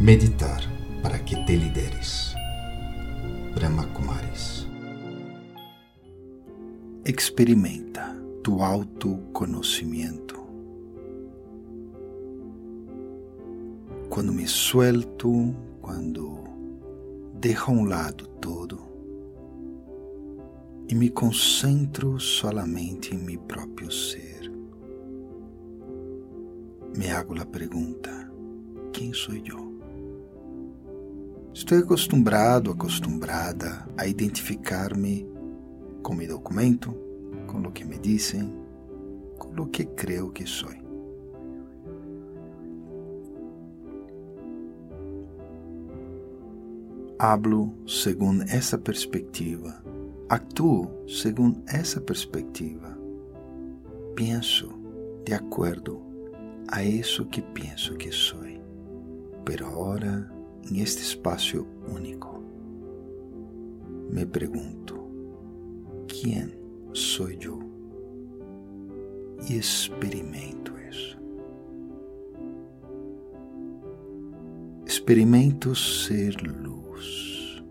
Meditar para que te lideres. Brahma Kumaris. Experimenta tu autoconhecimento. Quando me suelto, quando deixo a um lado todo e me concentro solamente em meu próprio ser, me hago a pergunta: quem sou eu? Estou acostumado, acostumbrada a identificar-me com meu documento, com o que me dizem, com o que creio que sou. Hablo segundo essa perspectiva, actuo segundo essa perspectiva, penso de acordo a isso que penso que sou. Pero agora em este espaço único, me pergunto: quem sou eu? E experimento isso. Experimento ser luz,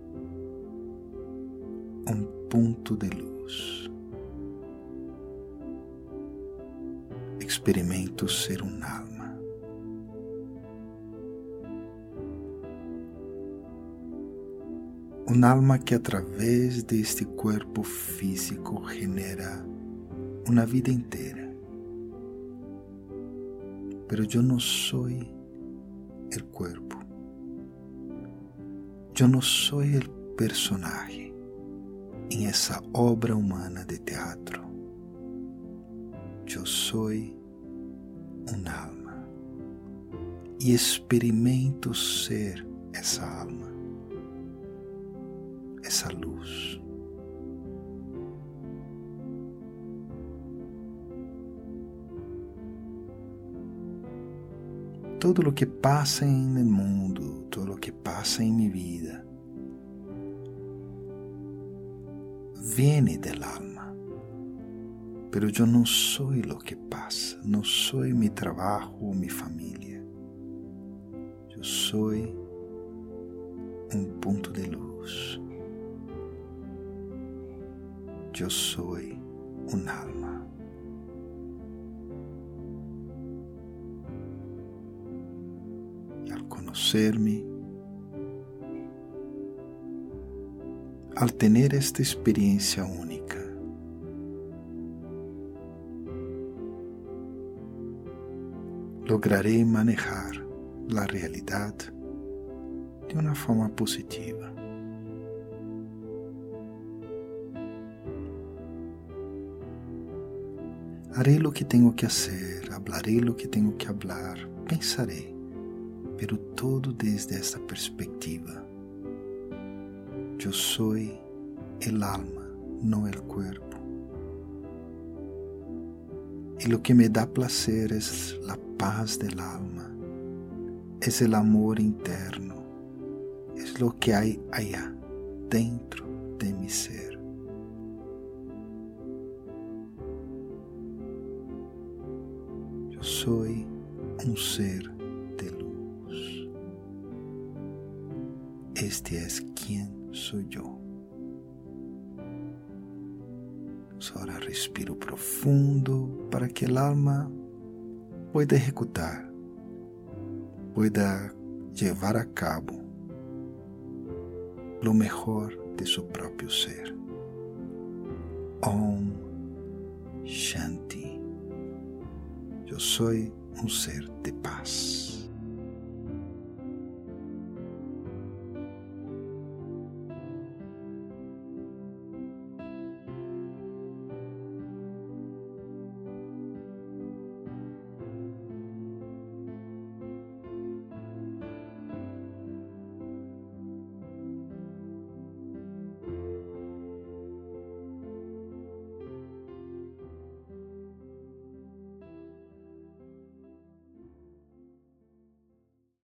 um ponto de luz. Experimento ser um alma um alma que através deste corpo físico genera uma vida inteira. Pero eu não sou o corpo. Eu não sou o personagem em essa obra humana de teatro. Eu sou um alma e experimento ser essa alma essa luz. Todo o que passa em el mundo, todo o que passa em minha vida, viene del alma. Pero eu não sou o que passa, não sou meu trabalho ou minha família. Eu sou um ponto yo soy un alma. Al conocerme, al tener esta experiencia única, lograré manejar la realidad de una forma positiva. Haré lo que tenho que hacer, hablaré lo que tenho que hablar, pensaré, pero todo desde esta perspectiva. Eu sou el alma, não el cuerpo. E lo que me dá placer es la paz del alma, es el amor interno, es lo que hay allá, dentro de mi ser. Soy un ser de luz. Este es quien soy yo. Ahora respiro profundo para que el alma pueda ejecutar, pueda llevar a cabo lo mejor de su propio ser. Om Shanti. Eu sou um ser de paz.